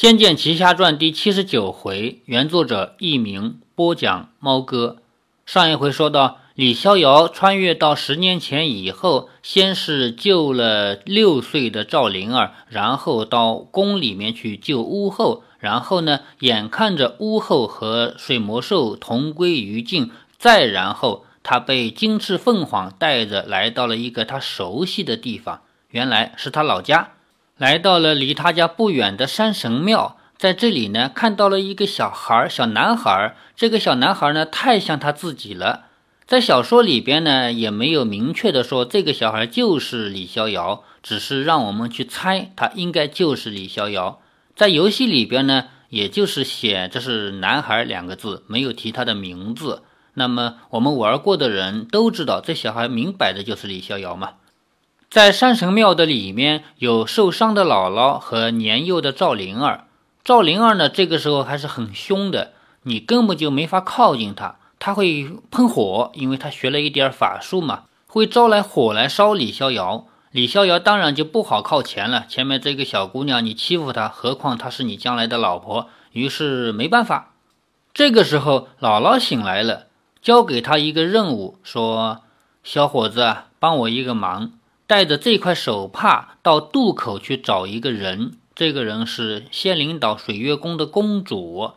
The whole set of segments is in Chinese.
仙剑奇侠传》第七十九回，原作者佚名，播讲猫哥。上一回说到，李逍遥穿越到十年前以后，先是救了六岁的赵灵儿，然后到宫里面去救巫后，然后呢，眼看着巫后和水魔兽同归于尽，再然后他被金翅凤凰带着来到了一个他熟悉的地方，原来是他老家。来到了离他家不远的山神庙，在这里呢，看到了一个小孩，小男孩。这个小男孩呢，太像他自己了。在小说里边呢，也没有明确的说这个小孩就是李逍遥，只是让我们去猜他应该就是李逍遥。在游戏里边呢，也就是写这是男孩两个字，没有提他的名字。那么我们玩过的人都知道，这小孩明摆的就是李逍遥嘛。在山神庙的里面有受伤的姥姥和年幼的赵灵儿。赵灵儿呢，这个时候还是很凶的，你根本就没法靠近她。她会喷火，因为她学了一点法术嘛，会招来火来烧李逍遥。李逍遥当然就不好靠前了。前面这个小姑娘，你欺负她，何况她是你将来的老婆，于是没办法。这个时候，姥姥醒来了，交给他一个任务，说：“小伙子，帮我一个忙。”带着这块手帕到渡口去找一个人，这个人是仙灵岛水月宫的公主。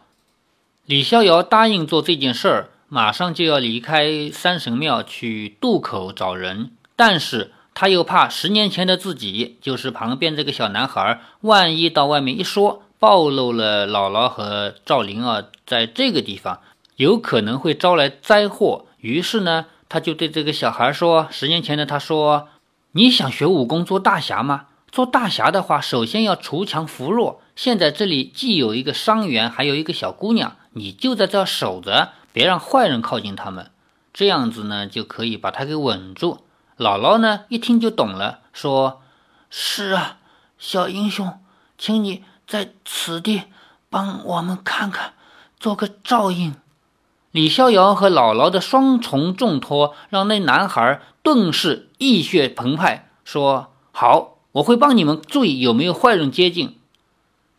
李逍遥答应做这件事儿，马上就要离开山神庙去渡口找人，但是他又怕十年前的自己，就是旁边这个小男孩，万一到外面一说，暴露了姥姥和赵灵儿在这个地方，有可能会招来灾祸。于是呢，他就对这个小孩说：“十年前的他说。”你想学武功做大侠吗？做大侠的话，首先要锄强扶弱。现在这里既有一个伤员，还有一个小姑娘，你就在这守着，别让坏人靠近他们。这样子呢，就可以把他给稳住。姥姥呢，一听就懂了，说：“是啊，小英雄，请你在此地帮我们看看，做个照应。”李逍遥和姥姥的双重重托，让那男孩顿时热血澎湃，说：“好，我会帮你们注意有没有坏人接近。”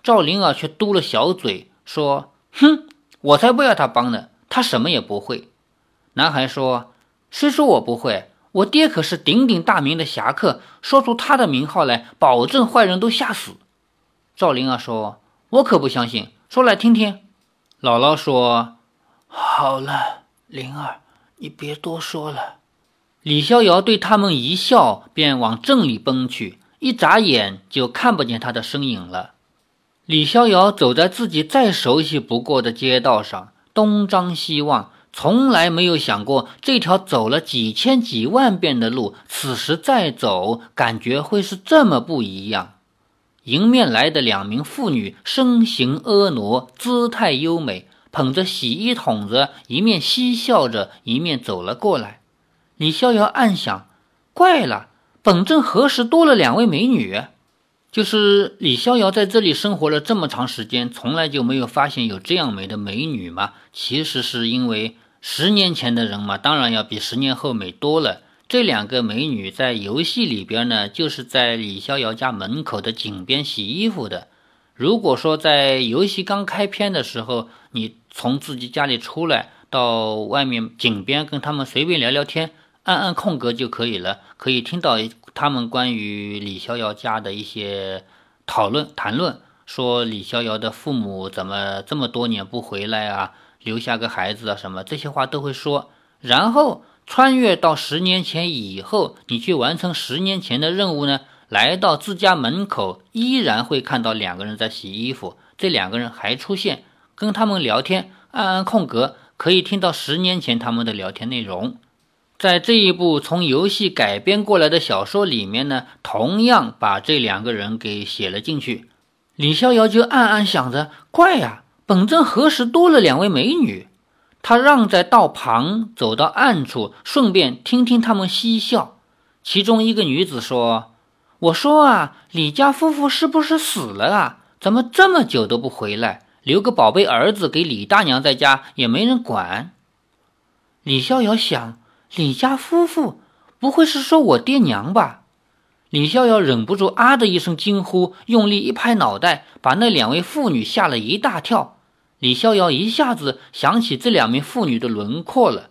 赵灵儿却嘟了小嘴，说：“哼，我才不要他帮呢，他什么也不会。”男孩说：“谁说我不会？我爹可是鼎鼎大名的侠客，说出他的名号来，保证坏人都吓死。”赵灵儿说：“我可不相信，说来听听。”姥姥说。好了，灵儿，你别多说了。李逍遥对他们一笑，便往镇里奔去。一眨眼就看不见他的身影了。李逍遥走在自己再熟悉不过的街道上，东张西望，从来没有想过这条走了几千几万遍的路，此时再走，感觉会是这么不一样。迎面来的两名妇女，身形婀娜，姿态优美。捧着洗衣桶子，一面嬉笑着，一面走了过来。李逍遥暗想：怪了，本镇何时多了两位美女？就是李逍遥在这里生活了这么长时间，从来就没有发现有这样美的美女吗？其实是因为十年前的人嘛，当然要比十年后美多了。这两个美女在游戏里边呢，就是在李逍遥家门口的井边洗衣服的。如果说在游戏刚开篇的时候，你从自己家里出来，到外面井边跟他们随便聊聊天，按按空格就可以了，可以听到他们关于李逍遥家的一些讨论谈论，说李逍遥的父母怎么这么多年不回来啊，留下个孩子啊什么这些话都会说。然后穿越到十年前以后，你去完成十年前的任务呢？来到自家门口，依然会看到两个人在洗衣服。这两个人还出现，跟他们聊天，按按空格可以听到十年前他们的聊天内容。在这一部从游戏改编过来的小说里面呢，同样把这两个人给写了进去。李逍遥就暗暗想着：怪呀，本镇何时多了两位美女？他让在道旁走到暗处，顺便听听他们嬉笑。其中一个女子说。我说啊，李家夫妇是不是死了啊？怎么这么久都不回来？留个宝贝儿子给李大娘在家也没人管。李逍遥想，李家夫妇不会是说我爹娘吧？李逍遥忍不住啊的一声惊呼，用力一拍脑袋，把那两位妇女吓了一大跳。李逍遥一下子想起这两名妇女的轮廓了，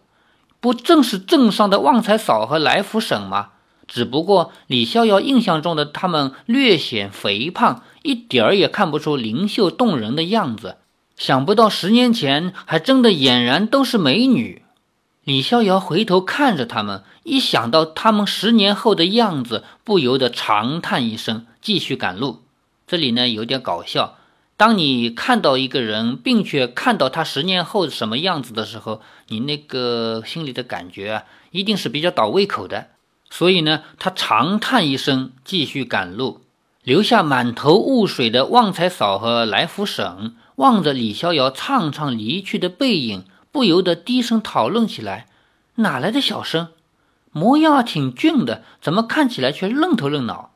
不正是镇上的旺财嫂和来福婶吗？只不过李逍遥印象中的她们略显肥胖，一点儿也看不出灵秀动人的样子。想不到十年前还真的俨然都是美女。李逍遥回头看着他们，一想到他们十年后的样子，不由得长叹一声，继续赶路。这里呢有点搞笑。当你看到一个人，并且看到他十年后什么样子的时候，你那个心里的感觉啊，一定是比较倒胃口的。所以呢，他长叹一声，继续赶路，留下满头雾水的旺财嫂和来福婶望着李逍遥畅畅离去的背影。不由得低声讨论起来：“哪来的小生？模样挺俊的，怎么看起来却愣头愣脑？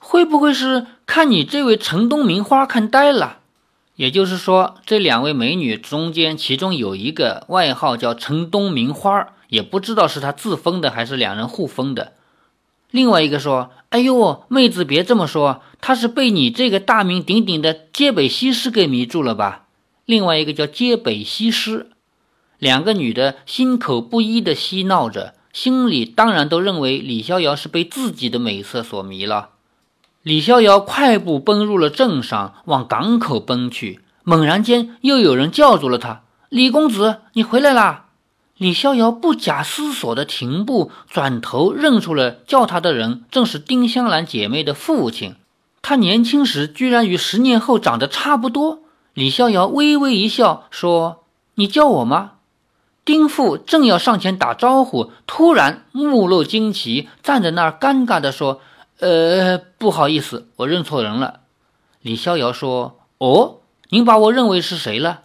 会不会是看你这位城东名花看呆了？也就是说，这两位美女中间，其中有一个外号叫城东名花，也不知道是他自封的还是两人互封的。另外一个说：‘哎呦，妹子别这么说，他是被你这个大名鼎鼎的街北西施给迷住了吧？’另外一个叫街北西施。”两个女的心口不一的嬉闹着，心里当然都认为李逍遥是被自己的美色所迷了。李逍遥快步奔入了镇上，往港口奔去。猛然间，又有人叫住了他：“李公子，你回来啦！”李逍遥不假思索地停步，转头认出了叫他的人，正是丁香兰姐妹的父亲。他年轻时居然与十年后长得差不多。李逍遥微微一笑，说：“你叫我吗？”丁父正要上前打招呼，突然目露惊奇，站在那儿尴尬地说：“呃，不好意思，我认错人了。”李逍遥说：“哦，您把我认为是谁了？”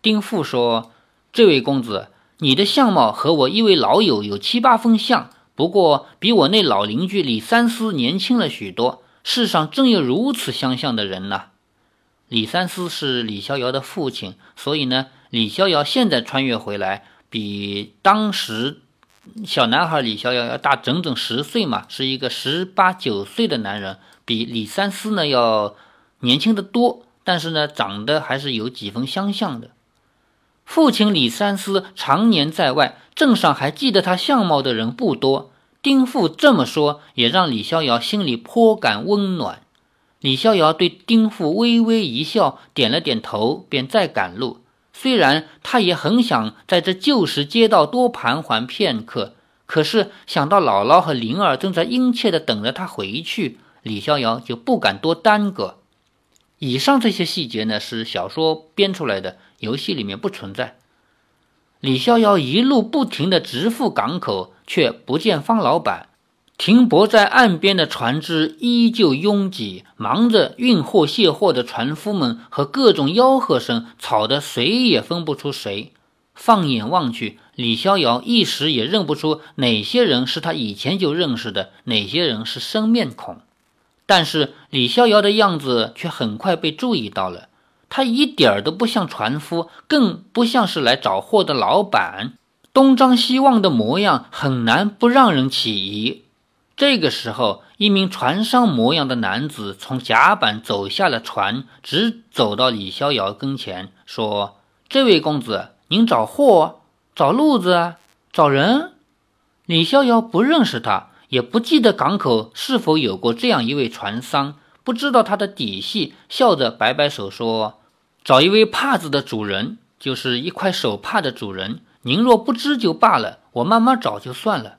丁父说：“这位公子，你的相貌和我一位老友有七八分像，不过比我那老邻居李三思年轻了许多。世上真有如此相像的人呢。”李三思是李逍遥的父亲，所以呢。李逍遥现在穿越回来，比当时小男孩李逍遥要大整整十岁嘛，是一个十八九岁的男人，比李三思呢要年轻的多，但是呢长得还是有几分相像的。父亲李三思常年在外，镇上还记得他相貌的人不多。丁父这么说，也让李逍遥心里颇感温暖。李逍遥对丁父微微一笑，点了点头，便再赶路。虽然他也很想在这旧时街道多盘桓片刻，可是想到姥姥和灵儿正在殷切地等着他回去，李逍遥就不敢多耽搁。以上这些细节呢，是小说编出来的，游戏里面不存在。李逍遥一路不停地直赴港口，却不见方老板。停泊在岸边的船只依旧拥挤，忙着运货卸货的船夫们和各种吆喝声吵得谁也分不出谁。放眼望去，李逍遥一时也认不出哪些人是他以前就认识的，哪些人是生面孔。但是李逍遥的样子却很快被注意到了，他一点儿都不像船夫，更不像是来找货的老板，东张西望的模样很难不让人起疑。这个时候，一名船商模样的男子从甲板走下了船，直走到李逍遥跟前，说：“这位公子，您找货、找路子、找人？”李逍遥不认识他，也不记得港口是否有过这样一位船商，不知道他的底细，笑着摆摆手说：“找一位帕子的主人，就是一块手帕的主人。您若不知就罢了，我慢慢找就算了。”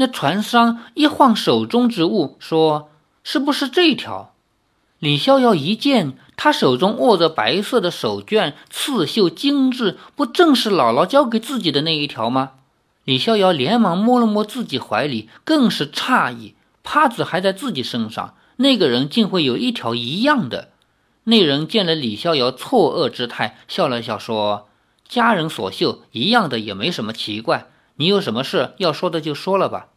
那船商一晃手中之物，说：“是不是这条？”李逍遥一见，他手中握着白色的手绢，刺绣精致，不正是姥姥交给自己的那一条吗？李逍遥连忙摸了摸自己怀里，更是诧异：帕子还在自己身上，那个人竟会有一条一样的。那人见了李逍遥错愕之态，笑了笑说：“家人所绣一样的，也没什么奇怪。”你有什么事要说的就说了吧。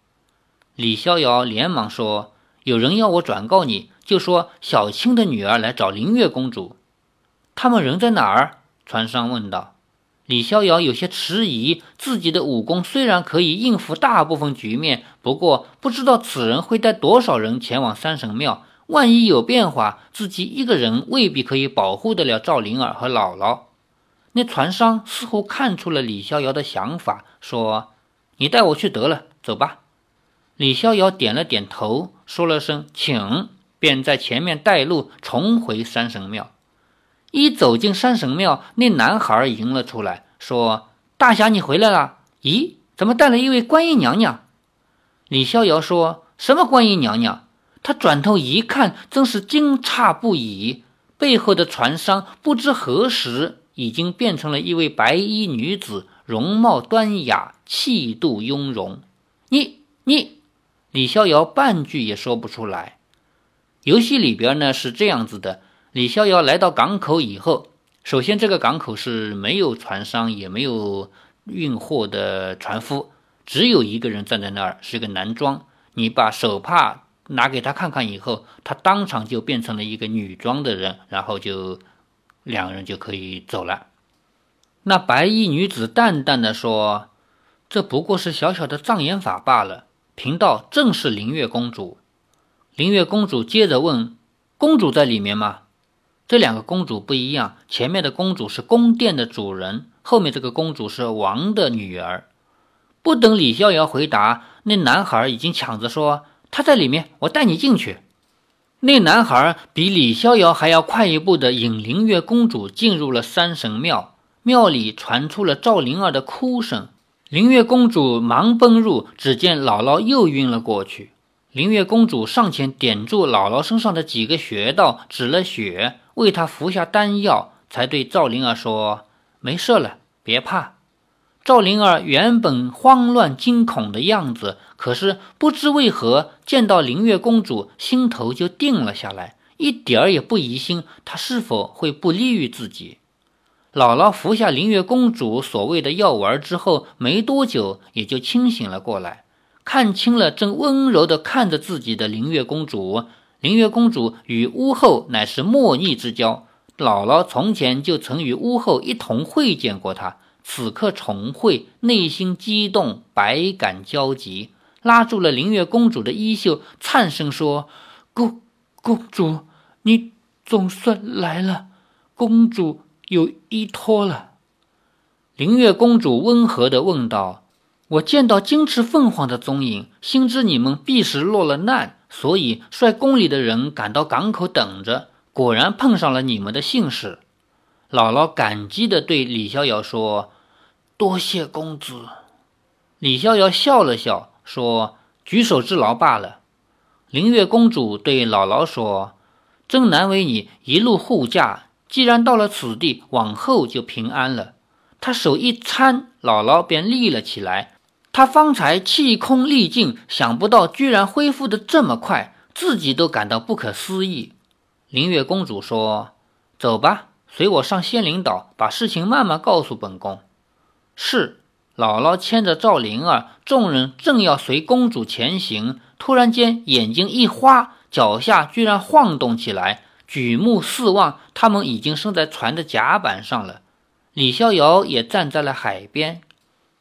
李逍遥连忙说：“有人要我转告你，就说小青的女儿来找灵月公主。他们人在哪儿？”船商问道。李逍遥有些迟疑，自己的武功虽然可以应付大部分局面，不过不知道此人会带多少人前往三神庙。万一有变化，自己一个人未必可以保护得了赵灵儿和姥姥。那船商似乎看出了李逍遥的想法，说：“你带我去得了，走吧。”李逍遥点了点头，说了声“请”，便在前面带路，重回山神庙。一走进山神庙，那男孩迎了出来，说：“大侠，你回来了？咦，怎么带了一位观音娘娘？”李逍遥说：“什么观音娘娘？”他转头一看，真是惊诧不已。背后的船商不知何时已经变成了一位白衣女子，容貌端雅，气度雍容。你你，李逍遥半句也说不出来。游戏里边呢是这样子的。李逍遥来到港口以后，首先这个港口是没有船商，也没有运货的船夫，只有一个人站在那儿，是个男装。你把手帕拿给他看看以后，他当场就变成了一个女装的人，然后就两个人就可以走了。那白衣女子淡淡的说：“这不过是小小的障眼法罢了。”贫道正是灵月公主。灵月公主接着问：“公主在里面吗？”这两个公主不一样，前面的公主是宫殿的主人，后面这个公主是王的女儿。不等李逍遥回答，那男孩已经抢着说：“他在里面，我带你进去。”那男孩比李逍遥还要快一步的引灵月公主进入了山神庙，庙里传出了赵灵儿的哭声。灵月公主忙奔入，只见姥姥又晕了过去。灵月公主上前点住姥姥身上的几个穴道，止了血。为她服下丹药，才对赵灵儿说：“没事了，别怕。”赵灵儿原本慌乱惊恐的样子，可是不知为何见到灵月公主，心头就定了下来，一点儿也不疑心她是否会不利于自己。姥姥服下灵月公主所谓的药丸之后，没多久也就清醒了过来，看清了正温柔地看着自己的灵月公主。灵月公主与巫后乃是莫逆之交，姥姥从前就曾与巫后一同会见过她，此刻重会，内心激动，百感交集，拉住了灵月公主的衣袖，颤声说：“公公主，你总算来了，公主有依托了。”灵月公主温和地问道：“我见到金翅凤凰的踪影，心知你们必是落了难。”所以，率宫里的人赶到港口等着，果然碰上了你们的幸事。姥姥感激地对李逍遥说：“多谢公子。”李逍遥笑了笑，说：“举手之劳罢了。”灵月公主对姥姥说：“真难为你一路护驾，既然到了此地，往后就平安了。”她手一搀，姥姥便立了起来。他方才气空力尽，想不到居然恢复的这么快，自己都感到不可思议。灵月公主说：“走吧，随我上仙灵岛，把事情慢慢告诉本宫。”是。姥姥牵着赵灵儿，众人正要随公主前行，突然间眼睛一花，脚下居然晃动起来，举目四望，他们已经生在船的甲板上了。李逍遥也站在了海边。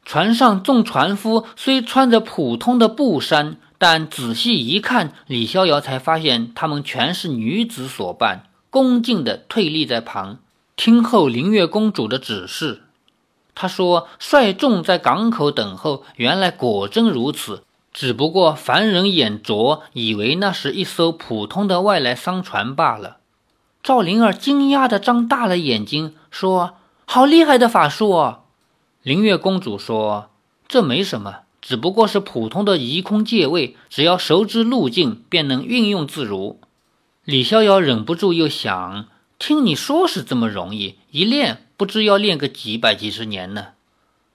船上众船夫虽穿着普通的布衫，但仔细一看，李逍遥才发现他们全是女子所扮，恭敬地退立在旁，听候灵月公主的指示。他说：“率众在港口等候，原来果真如此。只不过凡人眼拙，以为那是一艘普通的外来商船罢了。”赵灵儿惊讶地张大了眼睛，说：“好厉害的法术哦！”灵月公主说：“这没什么，只不过是普通的移空借位，只要熟知路径，便能运用自如。”李逍遥忍不住又想：听你说是这么容易，一练不知要练个几百几十年呢。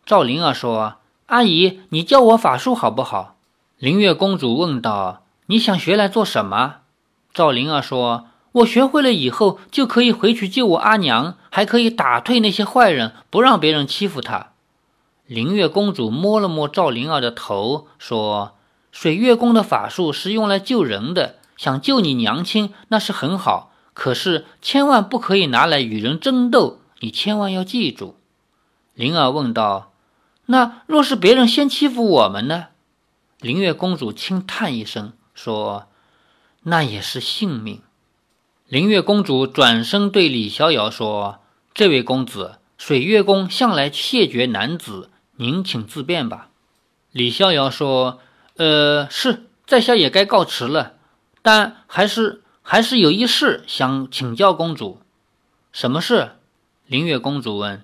赵灵儿说：“阿姨，你教我法术好不好？”灵月公主问道：“你想学来做什么？”赵灵儿说：“我学会了以后，就可以回去救我阿娘，还可以打退那些坏人，不让别人欺负她。”灵月公主摸了摸赵灵儿的头，说：“水月宫的法术是用来救人的，想救你娘亲那是很好，可是千万不可以拿来与人争斗，你千万要记住。”灵儿问道：“那若是别人先欺负我们呢？”灵月公主轻叹一声，说：“那也是性命。”灵月公主转身对李逍遥说：“这位公子，水月宫向来谢绝男子，您请自便吧。”李逍遥说：“呃，是，在下也该告辞了，但还是还是有一事想请教公主。什么事？”灵月公主问。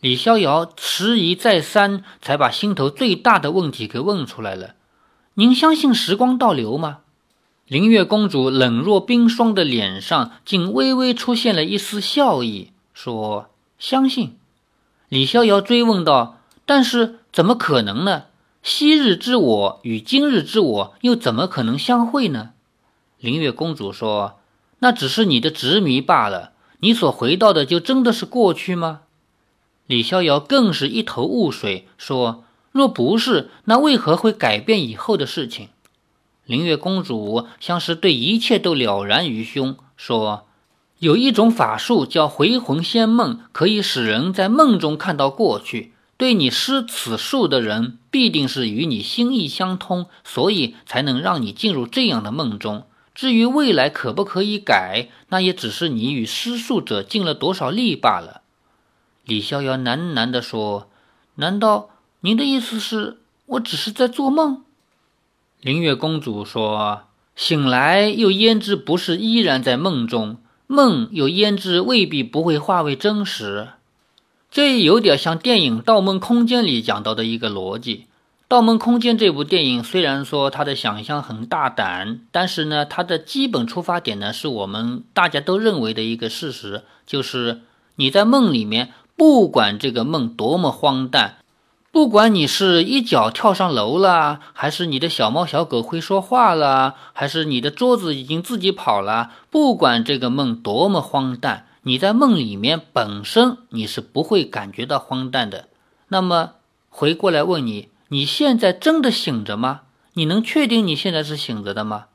李逍遥迟疑再三，才把心头最大的问题给问出来了：“您相信时光倒流吗？”灵月公主冷若冰霜的脸上竟微微出现了一丝笑意，说：“相信。”李逍遥追问道：“但是怎么可能呢？昔日之我与今日之我又怎么可能相会呢？”灵月公主说：“那只是你的执迷罢了。你所回到的就真的是过去吗？”李逍遥更是一头雾水，说：“若不是，那为何会改变以后的事情？”灵月公主像是对一切都了然于胸，说：“有一种法术叫回魂仙梦，可以使人在梦中看到过去。对你施此术的人，必定是与你心意相通，所以才能让你进入这样的梦中。至于未来可不可以改，那也只是你与施术者尽了多少力罢了。”李逍遥喃喃地说：“难道您的意思是我只是在做梦？”灵月公主说：“醒来又焉知不是依然在梦中？梦又焉知未必不会化为真实？这有点像电影《盗梦空间》里讲到的一个逻辑。《盗梦空间》这部电影虽然说它的想象很大胆，但是呢，它的基本出发点呢，是我们大家都认为的一个事实，就是你在梦里面，不管这个梦多么荒诞。”不管你是一脚跳上楼了，还是你的小猫小狗会说话了，还是你的桌子已经自己跑了，不管这个梦多么荒诞，你在梦里面本身你是不会感觉到荒诞的。那么回过来问你，你现在真的醒着吗？你能确定你现在是醒着的吗？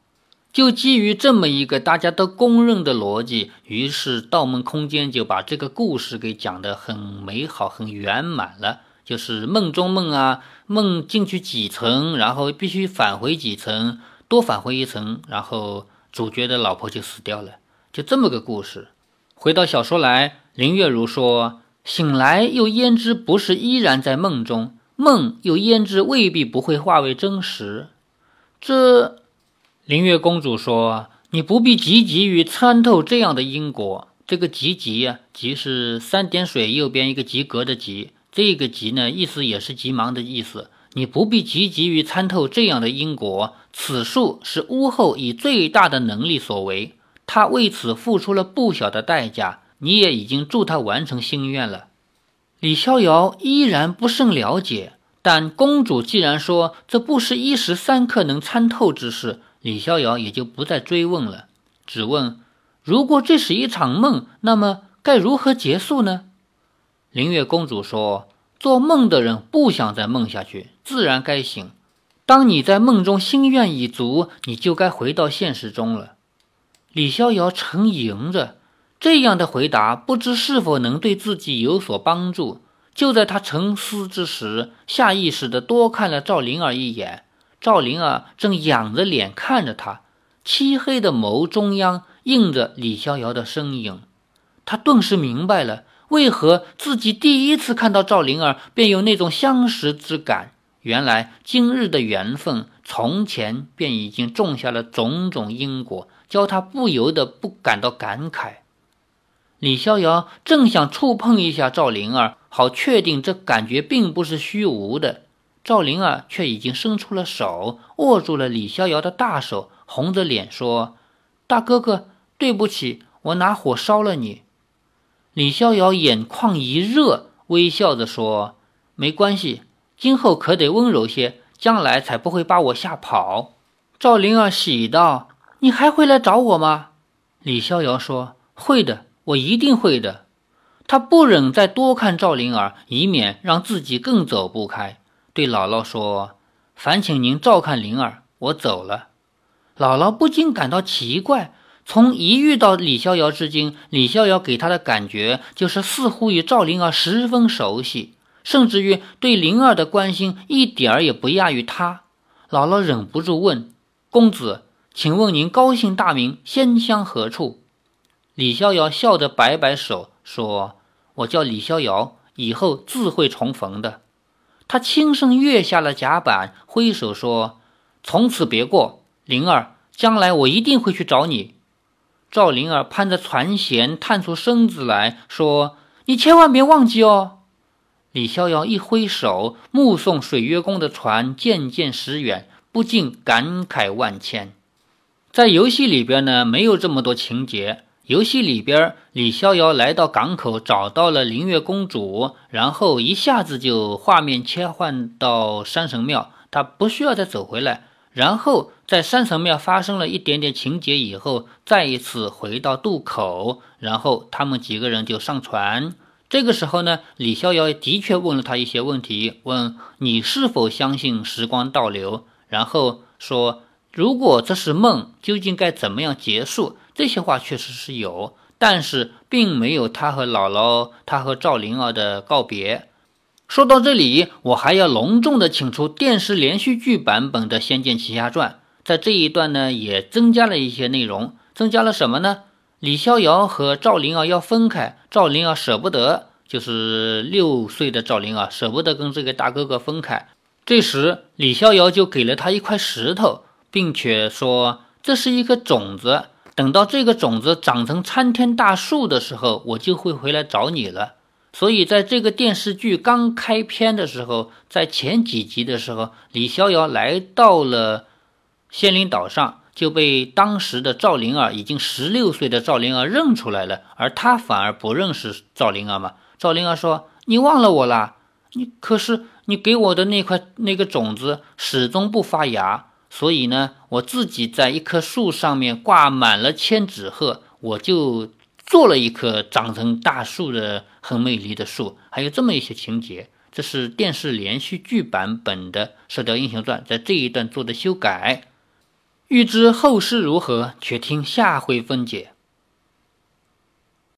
就基于这么一个大家都公认的逻辑，于是《盗梦空间》就把这个故事给讲得很美好、很圆满了。就是梦中梦啊，梦进去几层，然后必须返回几层，多返回一层，然后主角的老婆就死掉了，就这么个故事。回到小说来，林月如说：“醒来又焉知不是依然在梦中？梦又焉知未必不会化为真实？”这，灵月公主说：“你不必急急于参透这样的因果。这个急急呀，急是三点水右边一个及格的及。”这个急呢，意思也是急忙的意思。你不必急急于参透这样的因果。此术是巫后以最大的能力所为，他为此付出了不小的代价。你也已经助他完成心愿了。李逍遥依然不甚了解，但公主既然说这不是一时三刻能参透之事，李逍遥也就不再追问了，只问：如果这是一场梦，那么该如何结束呢？灵月公主说：“做梦的人不想再梦下去，自然该醒。当你在梦中心愿已足，你就该回到现实中了。”李逍遥沉吟着，这样的回答不知是否能对自己有所帮助。就在他沉思之时，下意识地多看了赵灵儿一眼。赵灵儿正仰着脸看着他，漆黑的眸中央映着李逍遥的身影。他顿时明白了。为何自己第一次看到赵灵儿便有那种相识之感？原来今日的缘分，从前便已经种下了种种因果，教他不由得不感到感慨。李逍遥正想触碰一下赵灵儿，好确定这感觉并不是虚无的，赵灵儿却已经伸出了手，握住了李逍遥的大手，红着脸说：“大哥哥，对不起，我拿火烧了你。”李逍遥眼眶一热，微笑着说：“没关系，今后可得温柔些，将来才不会把我吓跑。”赵灵儿喜道：“你还会来找我吗？”李逍遥说：“会的，我一定会的。”他不忍再多看赵灵儿，以免让自己更走不开，对姥姥说：“烦请您照看灵儿，我走了。”姥姥不禁感到奇怪。从一遇到李逍遥至今，李逍遥给他的感觉就是似乎与赵灵儿十分熟悉。甚至于对灵儿的关心一点儿也不亚于他。姥姥忍不住问：“公子，请问您高姓大名，仙乡何处？”李逍遥笑着摆摆手说：“我叫李逍遥，以后自会重逢的。”他轻声跃下了甲板，挥手说：“从此别过，灵儿，将来我一定会去找你。”赵灵儿攀着船舷，探出身子来说：“你千万别忘记哦。”李逍遥一挥手，目送水月宫的船渐渐驶远，不禁感慨万千。在游戏里边呢，没有这么多情节。游戏里边，李逍遥来到港口，找到了灵月公主，然后一下子就画面切换到山神庙，他不需要再走回来。然后在山神庙发生了一点点情节以后，再一次回到渡口，然后他们几个人就上船。这个时候呢，李逍遥的确问了他一些问题，问你是否相信时光倒流，然后说如果这是梦，究竟该怎么样结束？这些话确实是有，但是并没有他和姥姥、他和赵灵儿的告别。说到这里，我还要隆重的请出电视连续剧版本的《仙剑奇侠传》。在这一段呢，也增加了一些内容，增加了什么呢？李逍遥和赵灵儿要分开，赵灵儿舍不得，就是六岁的赵灵儿舍不得跟这个大哥哥分开。这时，李逍遥就给了他一块石头，并且说这是一个种子。等到这个种子长成参天大树的时候，我就会回来找你了。所以，在这个电视剧刚开篇的时候，在前几集的时候，李逍遥来到了仙灵岛上，就被当时的赵灵儿，已经十六岁的赵灵儿认出来了，而他反而不认识赵灵儿嘛。赵灵儿说：“你忘了我啦？你可是你给我的那块那个种子始终不发芽。”所以呢，我自己在一棵树上面挂满了千纸鹤，我就做了一棵长成大树的很美丽的树。还有这么一些情节，这是电视连续剧版本的《射雕英雄传》在这一段做的修改。欲知后事如何，且听下回分解。